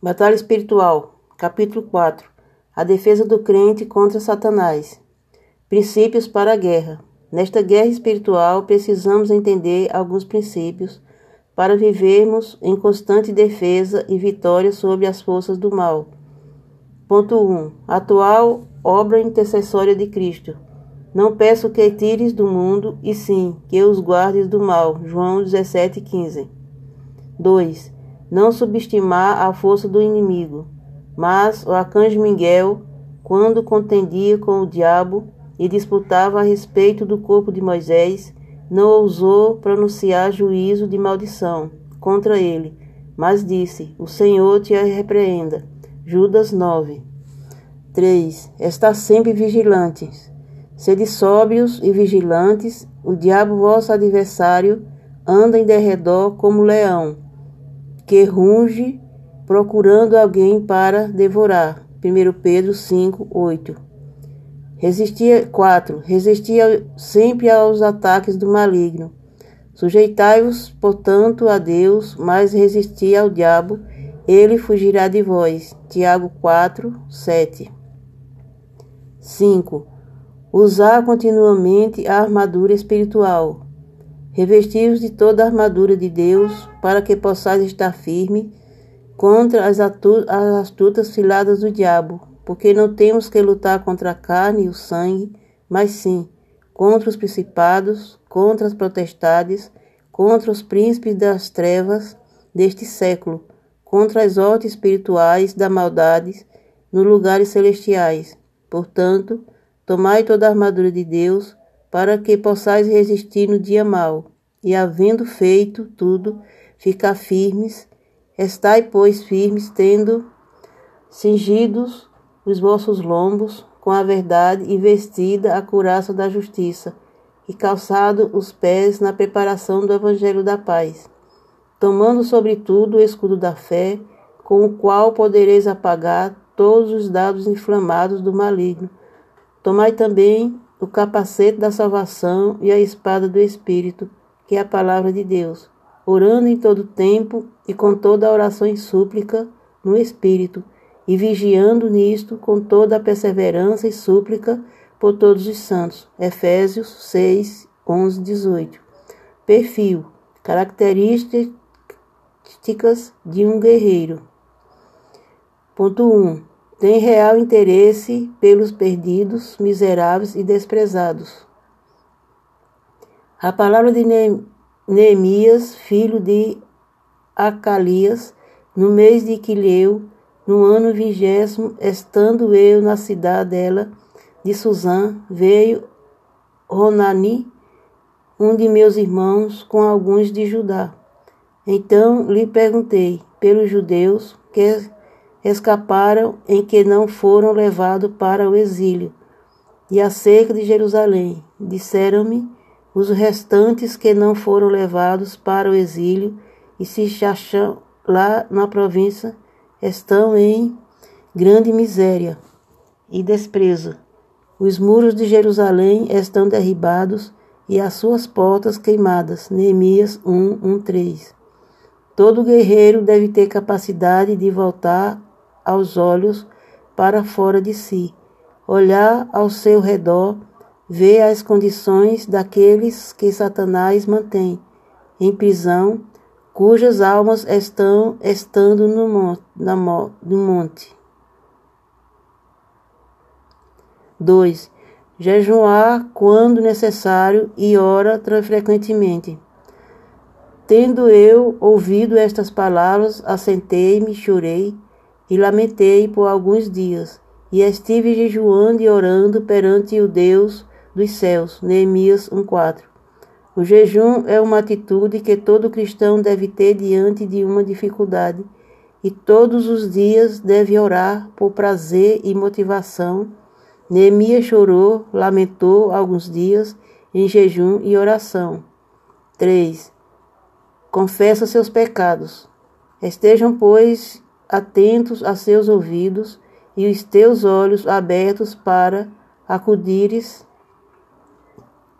Batalha espiritual. Capítulo 4. A defesa do crente contra Satanás. Princípios para a guerra. Nesta guerra espiritual, precisamos entender alguns princípios para vivermos em constante defesa e vitória sobre as forças do mal. Ponto 1. Atual obra intercessória de Cristo. Não peço que tires do mundo, e sim que os guardes do mal. João 17,15. 2 não subestimar a força do inimigo. Mas o arcanjo Miguel, quando contendia com o diabo e disputava a respeito do corpo de Moisés, não ousou pronunciar juízo de maldição contra ele, mas disse: O Senhor te repreenda. Judas 9. 3. Está sempre vigilantes. Sede sóbrios e vigilantes, o diabo, vosso adversário, anda em derredor como leão que runge procurando alguém para devorar. 1 Pedro 5, 8. Resistia 4. Resistia sempre aos ataques do maligno. Sujeitai-vos, portanto, a Deus, mas resisti ao diabo, ele fugirá de vós. Tiago 4, 7. 5. Usar continuamente a armadura espiritual. Revestivos de toda a armadura de Deus, para que possais estar firme contra as, as astutas filadas do diabo, porque não temos que lutar contra a carne e o sangue, mas sim contra os principados, contra as potestades, contra os príncipes das trevas deste século, contra as hortas espirituais da maldade nos lugares celestiais. Portanto, tomai toda a armadura de Deus, para que possais resistir no dia mau, e havendo feito tudo, ficar firmes. Estai, pois, firmes, tendo cingidos os vossos lombos com a verdade e vestida a curaça da justiça, e calçado os pés na preparação do evangelho da paz, tomando sobretudo o escudo da fé, com o qual podereis apagar todos os dados inflamados do maligno. Tomai também o capacete da salvação e a espada do Espírito, que é a palavra de Deus, orando em todo tempo e com toda a oração e súplica no Espírito, e vigiando nisto com toda a perseverança e súplica por todos os santos. Efésios 6, 11, 18. Perfil: características de um guerreiro. Ponto 1. Tem real interesse pelos perdidos, miseráveis e desprezados. A palavra de Neemias, filho de Acalias, no mês de Quileu, no ano vigésimo, estando eu na cidade dela, de Suzã, veio Ronani, um de meus irmãos, com alguns de Judá. Então lhe perguntei pelos judeus que escaparam em que não foram levados para o exílio, e acerca de Jerusalém. Disseram-me os restantes que não foram levados para o exílio e se acham lá na província estão em grande miséria e desprezo. Os muros de Jerusalém estão derribados e as suas portas queimadas. Neemias 1, 1, 3. Todo guerreiro deve ter capacidade de voltar aos olhos para fora de si, olhar ao seu redor vê as condições daqueles que Satanás mantém em prisão, cujas almas estão estando no monte. No monte. 2. Jejuar quando necessário e ora frequentemente. Tendo eu ouvido estas palavras, assentei-me, chorei e lamentei por alguns dias, e estive jejuando e orando perante o Deus dos céus. Neemias 1:4. O jejum é uma atitude que todo cristão deve ter diante de uma dificuldade e todos os dias deve orar por prazer e motivação. Neemias chorou, lamentou alguns dias em jejum e oração. 3. Confessa seus pecados. Estejam, pois, atentos a seus ouvidos e os teus olhos abertos para acudires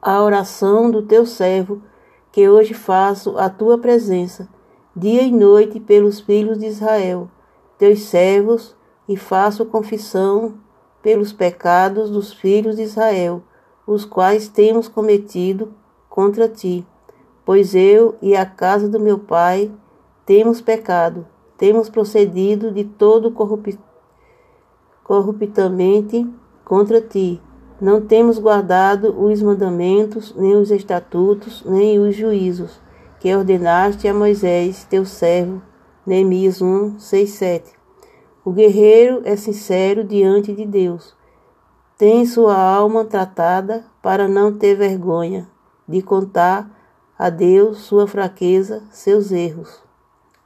a oração do teu servo, que hoje faço a tua presença, dia e noite pelos filhos de Israel, teus servos, e faço confissão pelos pecados dos filhos de Israel, os quais temos cometido contra ti. Pois eu e a casa do meu pai temos pecado, temos procedido de todo corruptamente contra ti. Não temos guardado os mandamentos, nem os estatutos, nem os juízos que ordenaste a Moisés, teu servo. Neemias 1, 6, 7. O guerreiro é sincero diante de Deus. Tem sua alma tratada para não ter vergonha de contar a Deus sua fraqueza, seus erros.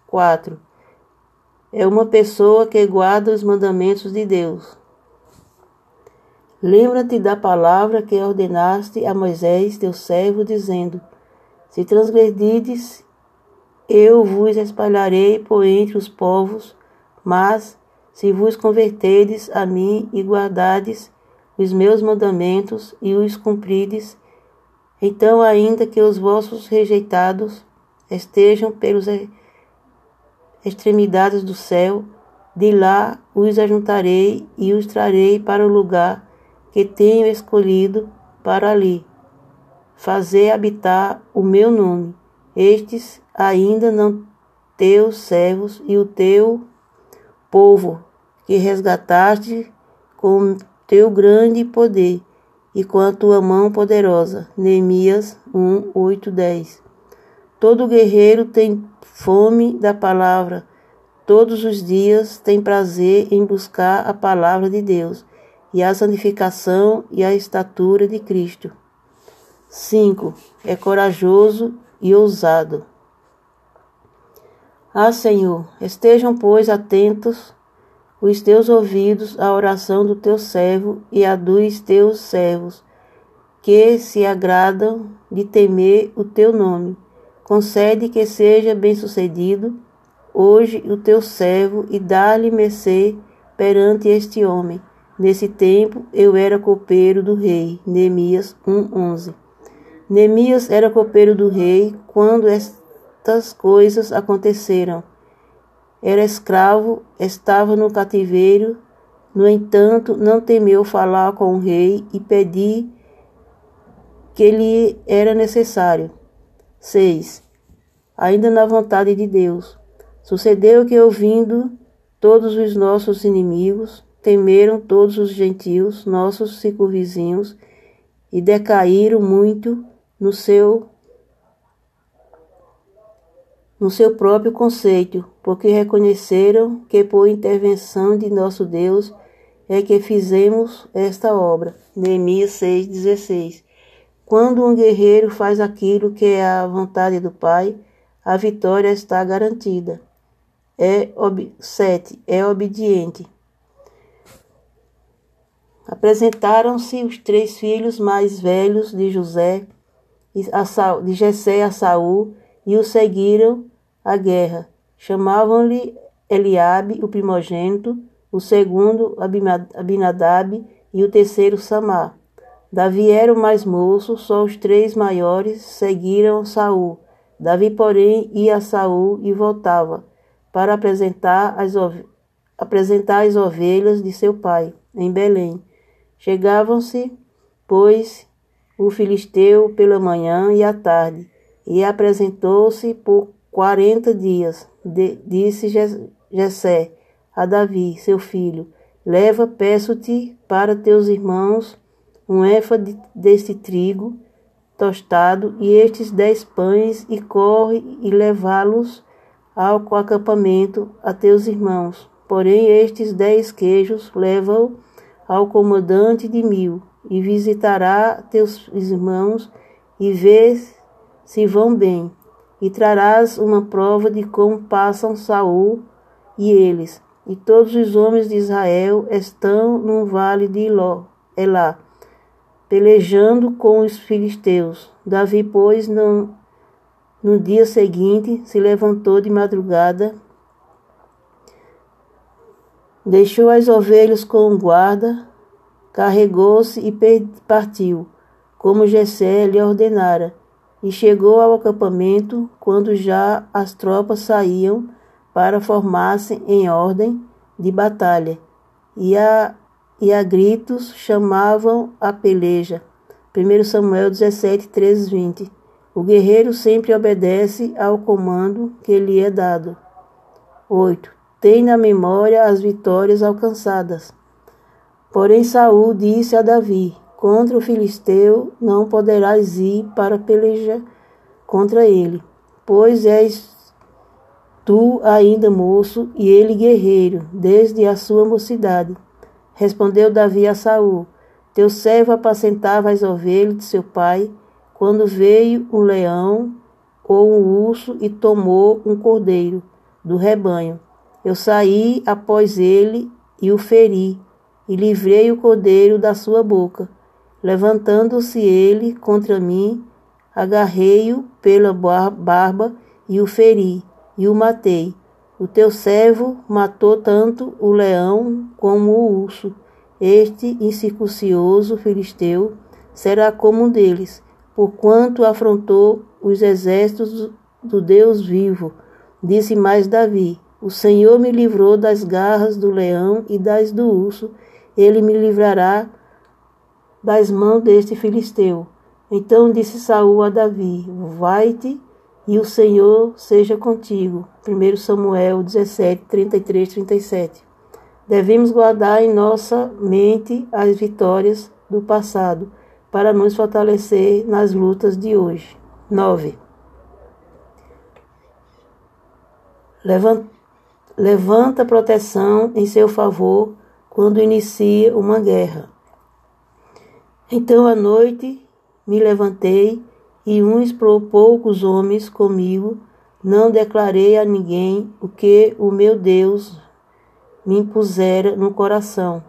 4. É uma pessoa que guarda os mandamentos de Deus. Lembra-te da palavra que ordenaste a Moisés, teu servo, dizendo: Se transgredides, eu vos espalharei por entre os povos, mas se vos converterdes a mim e guardardes os meus mandamentos e os cumprides, então, ainda que os vossos rejeitados estejam pelos extremidades do céu, de lá os ajuntarei e os trarei para o lugar que tenho escolhido para ali. Fazer habitar o meu nome. Estes ainda não teus servos e o teu povo, que resgataste com teu grande poder e com a tua mão poderosa. Neemias 1, 8, 10. Todo guerreiro tem fome da palavra. Todos os dias tem prazer em buscar a palavra de Deus e a santificação e a estatura de Cristo. 5. É corajoso e ousado. Ah, Senhor, estejam, pois, atentos os teus ouvidos à oração do teu servo e a dos teus servos, que se agradam de temer o teu nome. Concede que seja bem-sucedido hoje o teu servo e dá-lhe mercê perante este homem. Nesse tempo eu era copeiro do rei. Neemias 1:11. Neemias era copeiro do rei quando estas coisas aconteceram. Era escravo, estava no cativeiro, no entanto, não temeu falar com o rei e pedir que lhe era necessário. 6. Ainda na vontade de Deus. Sucedeu que, ouvindo todos os nossos inimigos, temeram todos os gentios, nossos circunvizinhos, e decaíram muito no seu no seu próprio conceito, porque reconheceram que por intervenção de nosso Deus é que fizemos esta obra. Neemias 6,16 Quando um guerreiro faz aquilo que é a vontade do Pai, a vitória está garantida. É 7. É obediente. Apresentaram-se os três filhos mais velhos de José, de Jessé a Saul, e o seguiram à guerra. Chamavam-lhe Eliabe, o primogênito, o segundo Abinadab e o terceiro Samar. Davi era o mais moço, só os três maiores seguiram Saul. Davi, porém, ia a Saul e voltava para apresentar as, apresentar as ovelhas de seu pai, em Belém. Chegavam-se, pois, o filisteu pela manhã e à tarde, e apresentou-se por quarenta dias. De, disse Jessé a Davi, seu filho: Leva, peço-te, para teus irmãos um éfa de, deste trigo tostado e estes dez pães, e corre e levá-los ao acampamento a teus irmãos. Porém, estes dez queijos leva-o ao comandante de mil, e visitará teus irmãos, e vê se vão bem. E trarás uma prova de como passam Saul e eles, e todos os homens de Israel estão no vale de Elá, pelejando com os filisteus. Davi, pois, não, no dia seguinte se levantou de madrugada, deixou as ovelhas com guarda, carregou-se e partiu, como Jessé lhe ordenara e chegou ao acampamento quando já as tropas saíam para formar-se em ordem de batalha, e a, e a gritos chamavam a peleja. 1 Samuel 17, 13, 20. O guerreiro sempre obedece ao comando que lhe é dado. 8. Tem na memória as vitórias alcançadas. Porém Saul disse a Davi: Contra o filisteu não poderás ir para pelejar contra ele, pois és tu ainda moço e ele guerreiro, desde a sua mocidade. Respondeu Davi a Saul: Teu servo apacentava as ovelhas de seu pai, quando veio um leão ou um urso e tomou um cordeiro do rebanho. Eu saí após ele e o feri, e livrei o cordeiro da sua boca. Levantando-se ele contra mim, agarrei-o pela barba e o feri, e o matei. O teu servo matou tanto o leão como o urso. Este incircuncioso filisteu será como um deles, porquanto afrontou os exércitos do Deus vivo. Disse mais Davi: O Senhor me livrou das garras do leão e das do urso, ele me livrará das mãos deste filisteu. Então disse Saul a Davi: Vai-te e o Senhor seja contigo. 1 Samuel 17, 33, 37. Devemos guardar em nossa mente as vitórias do passado para nos fortalecer nas lutas de hoje. 9. Levanta, levanta proteção em seu favor quando inicia uma guerra. Então à noite me levantei e uns poucos homens comigo, não declarei a ninguém o que o meu Deus me impusera no coração,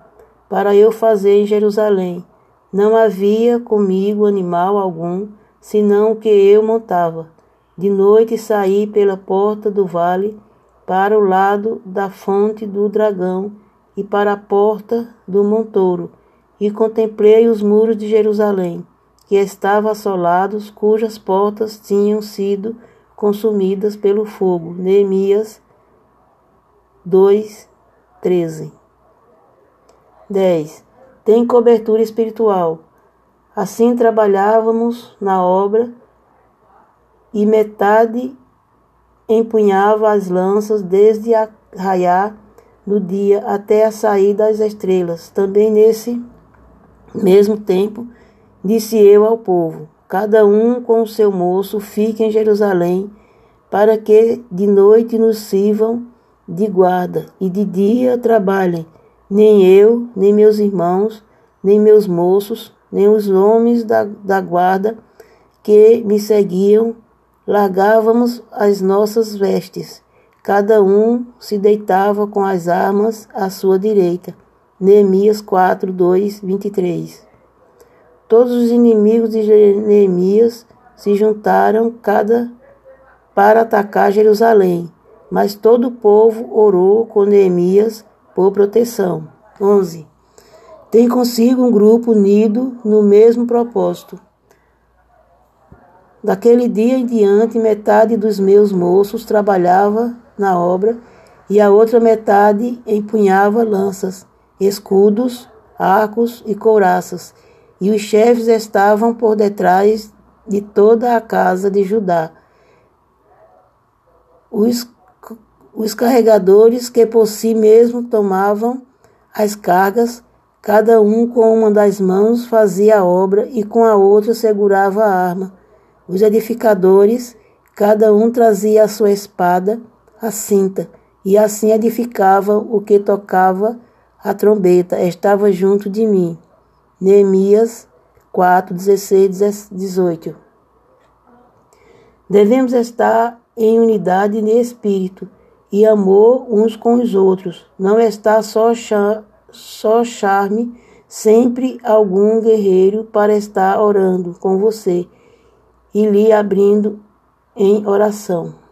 para eu fazer em Jerusalém. Não havia comigo animal algum, senão o que eu montava. De noite saí pela porta do vale para o lado da fonte do dragão e para a porta do montouro, e contemplei os muros de Jerusalém que estavam assolados, cujas portas tinham sido consumidas pelo fogo. Neemias 2, 13. 10. Tem cobertura espiritual. Assim trabalhávamos na obra e metade empunhava as lanças desde a raiar do dia até a saída das estrelas. Também nesse mesmo tempo Disse eu ao povo: Cada um com o seu moço fique em Jerusalém, para que de noite nos sirvam de guarda e de dia trabalhem. Nem eu, nem meus irmãos, nem meus moços, nem os homens da, da guarda que me seguiam, largávamos as nossas vestes. Cada um se deitava com as armas à sua direita. Neemias 4, 2, 23. Todos os inimigos de Neemias se juntaram cada para atacar Jerusalém, mas todo o povo orou com Neemias por proteção. 11. Tem consigo um grupo unido no mesmo propósito. Daquele dia em diante, metade dos meus moços trabalhava na obra e a outra metade empunhava lanças, escudos, arcos e couraças e os chefes estavam por detrás de toda a casa de Judá. Os, os carregadores que por si mesmos tomavam as cargas, cada um com uma das mãos fazia a obra e com a outra segurava a arma. Os edificadores, cada um trazia a sua espada, a cinta, e assim edificavam o que tocava a trombeta, estava junto de mim. Neemias 4, 16, 18. Devemos estar em unidade de espírito e amor uns com os outros. Não está só, char só charme, sempre algum guerreiro para estar orando com você e lhe abrindo em oração.